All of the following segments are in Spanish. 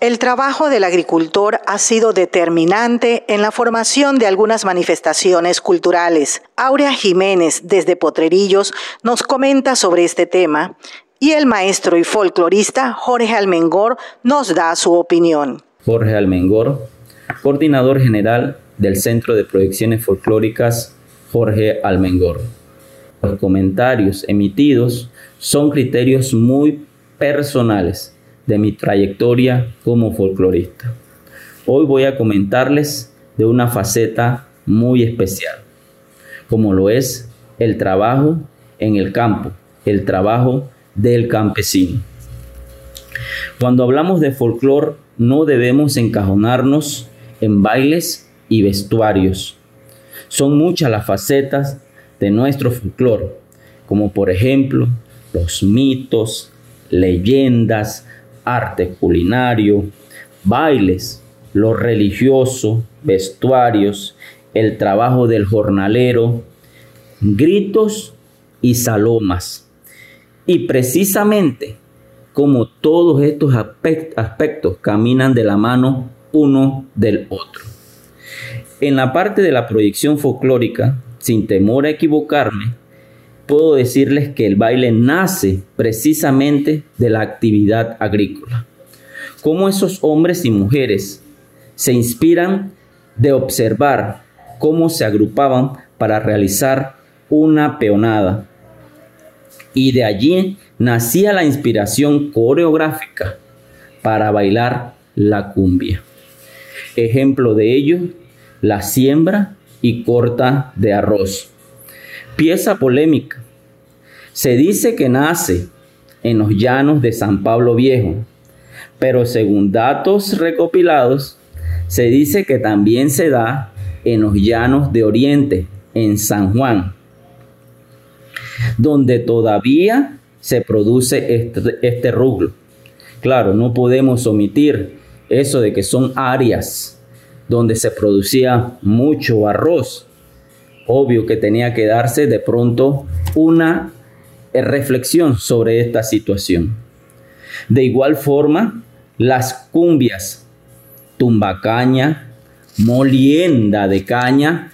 El trabajo del agricultor ha sido determinante en la formación de algunas manifestaciones culturales. Aurea Jiménez, desde Potrerillos, nos comenta sobre este tema y el maestro y folclorista Jorge Almengor nos da su opinión. Jorge Almengor, coordinador general del Centro de Proyecciones Folclóricas Jorge Almengor. Los comentarios emitidos son criterios muy personales de mi trayectoria como folclorista. Hoy voy a comentarles de una faceta muy especial, como lo es el trabajo en el campo, el trabajo del campesino. Cuando hablamos de folclor, no debemos encajonarnos en bailes y vestuarios. Son muchas las facetas de nuestro folclor, como por ejemplo los mitos, leyendas, arte culinario, bailes, lo religioso, vestuarios, el trabajo del jornalero, gritos y salomas. Y precisamente como todos estos aspectos caminan de la mano uno del otro. En la parte de la proyección folclórica, sin temor a equivocarme, puedo decirles que el baile nace precisamente de la actividad agrícola. Cómo esos hombres y mujeres se inspiran de observar cómo se agrupaban para realizar una peonada. Y de allí nacía la inspiración coreográfica para bailar la cumbia. Ejemplo de ello, la siembra y corta de arroz Pieza polémica. Se dice que nace en los llanos de San Pablo Viejo, pero según datos recopilados, se dice que también se da en los llanos de Oriente, en San Juan, donde todavía se produce este, este. Claro, no podemos omitir eso de que son áreas donde se producía mucho arroz obvio que tenía que darse de pronto una eh, reflexión sobre esta situación. De igual forma, las cumbias, tumbacaña, molienda de caña,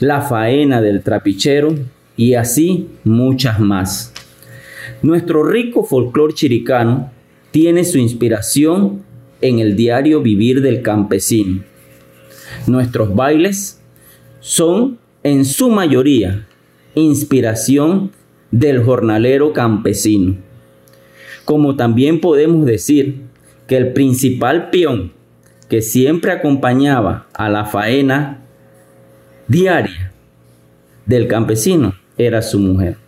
la faena del trapichero y así muchas más. Nuestro rico folclor chiricano tiene su inspiración en el diario vivir del campesino. Nuestros bailes son en su mayoría inspiración del jornalero campesino. Como también podemos decir que el principal peón que siempre acompañaba a la faena diaria del campesino era su mujer.